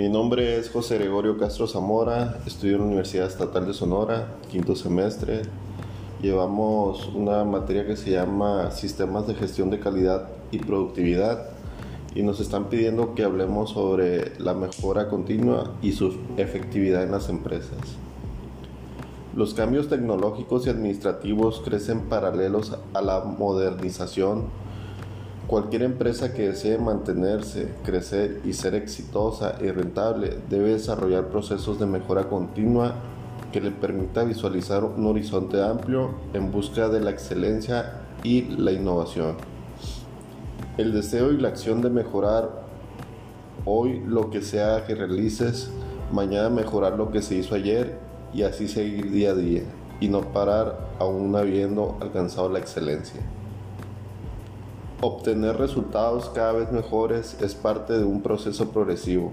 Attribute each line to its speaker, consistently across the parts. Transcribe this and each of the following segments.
Speaker 1: Mi nombre es José Gregorio Castro Zamora, estudio en la Universidad Estatal de Sonora, quinto semestre. Llevamos una materia que se llama Sistemas de Gestión de Calidad y Productividad y nos están pidiendo que hablemos sobre la mejora continua y su efectividad en las empresas. Los cambios tecnológicos y administrativos crecen paralelos a la modernización. Cualquier empresa que desee mantenerse, crecer y ser exitosa y rentable debe desarrollar procesos de mejora continua que le permita visualizar un horizonte amplio en busca de la excelencia y la innovación. El deseo y la acción de mejorar hoy lo que sea que realices, mañana mejorar lo que se hizo ayer y así seguir día a día y no parar aún habiendo alcanzado la excelencia. Obtener resultados cada vez mejores es parte de un proceso progresivo.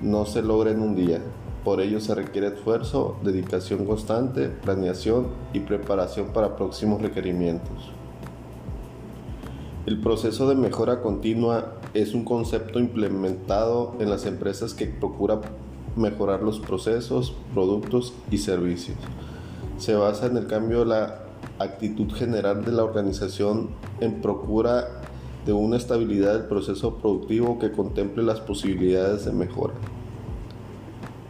Speaker 1: No se logra en un día. Por ello se requiere esfuerzo, dedicación constante, planeación y preparación para próximos requerimientos. El proceso de mejora continua es un concepto implementado en las empresas que procura mejorar los procesos, productos y servicios. Se basa en el cambio de la actitud general de la organización en procura de una estabilidad del proceso productivo que contemple las posibilidades de mejora.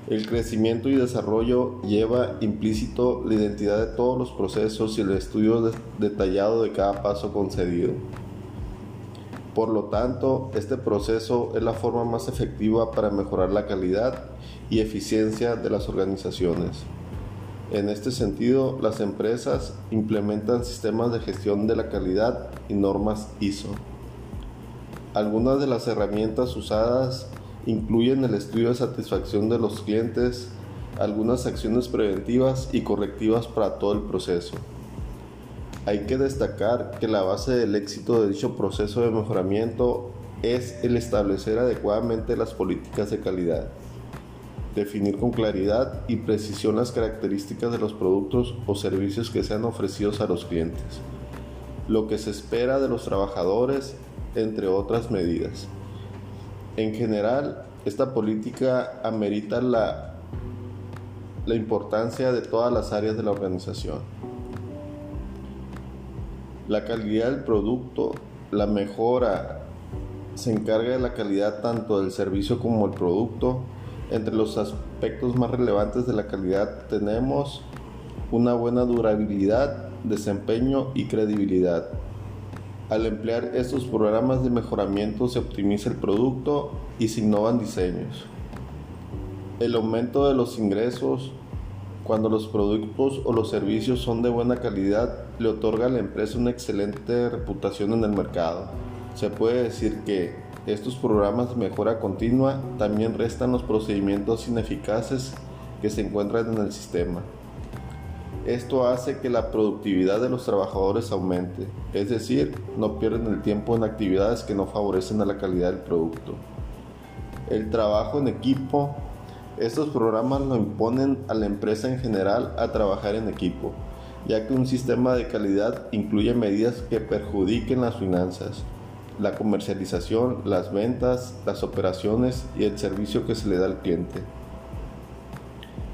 Speaker 1: El crecimiento y desarrollo lleva implícito la identidad de todos los procesos y el estudio detallado de cada paso concedido. Por lo tanto, este proceso es la forma más efectiva para mejorar la calidad y eficiencia de las organizaciones. En este sentido, las empresas implementan sistemas de gestión de la calidad y normas ISO. Algunas de las herramientas usadas incluyen el estudio de satisfacción de los clientes, algunas acciones preventivas y correctivas para todo el proceso. Hay que destacar que la base del éxito de dicho proceso de mejoramiento es el establecer adecuadamente las políticas de calidad, definir con claridad y precisión las características de los productos o servicios que sean ofrecidos a los clientes, lo que se espera de los trabajadores, entre otras medidas. En general, esta política amerita la, la importancia de todas las áreas de la organización la calidad del producto, la mejora se encarga de la calidad tanto del servicio como del producto. Entre los aspectos más relevantes de la calidad tenemos una buena durabilidad, desempeño y credibilidad. Al emplear estos programas de mejoramiento se optimiza el producto y se innovan diseños. El aumento de los ingresos cuando los productos o los servicios son de buena calidad, le otorga a la empresa una excelente reputación en el mercado. Se puede decir que estos programas de mejora continua también restan los procedimientos ineficaces que se encuentran en el sistema. Esto hace que la productividad de los trabajadores aumente, es decir, no pierden el tiempo en actividades que no favorecen a la calidad del producto. El trabajo en equipo estos programas lo imponen a la empresa en general a trabajar en equipo, ya que un sistema de calidad incluye medidas que perjudiquen las finanzas, la comercialización, las ventas, las operaciones y el servicio que se le da al cliente.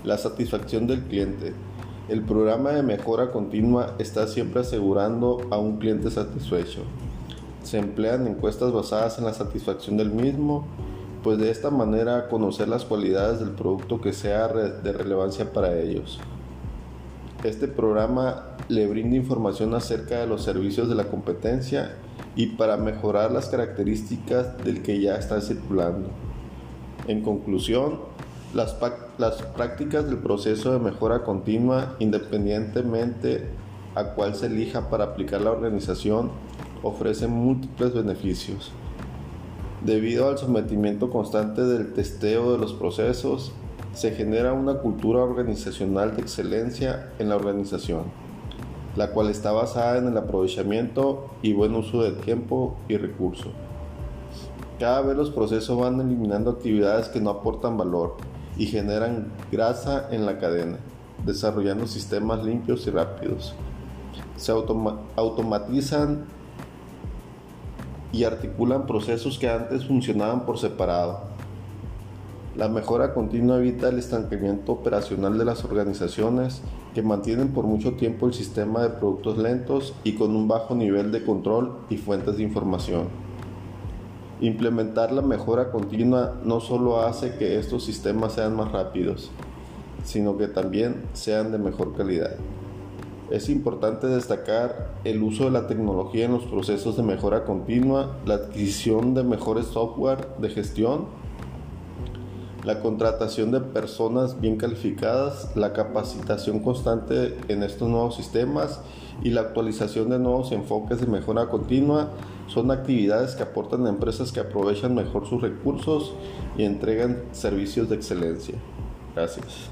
Speaker 1: La satisfacción del cliente. El programa de mejora continua está siempre asegurando a un cliente satisfecho. Se emplean encuestas basadas en la satisfacción del mismo pues de esta manera conocer las cualidades del producto que sea de relevancia para ellos. Este programa le brinda información acerca de los servicios de la competencia y para mejorar las características del que ya está circulando. En conclusión, las, las prácticas del proceso de mejora continua, independientemente a cuál se elija para aplicar la organización, ofrecen múltiples beneficios. Debido al sometimiento constante del testeo de los procesos, se genera una cultura organizacional de excelencia en la organización, la cual está basada en el aprovechamiento y buen uso del tiempo y recursos. Cada vez los procesos van eliminando actividades que no aportan valor y generan grasa en la cadena, desarrollando sistemas limpios y rápidos. Se automatizan y articulan procesos que antes funcionaban por separado. La mejora continua evita el estancamiento operacional de las organizaciones que mantienen por mucho tiempo el sistema de productos lentos y con un bajo nivel de control y fuentes de información. Implementar la mejora continua no solo hace que estos sistemas sean más rápidos, sino que también sean de mejor calidad. Es importante destacar el uso de la tecnología en los procesos de mejora continua, la adquisición de mejores software de gestión, la contratación de personas bien calificadas, la capacitación constante en estos nuevos sistemas y la actualización de nuevos enfoques de mejora continua son actividades que aportan a empresas que aprovechan mejor sus recursos y entregan servicios de excelencia. Gracias.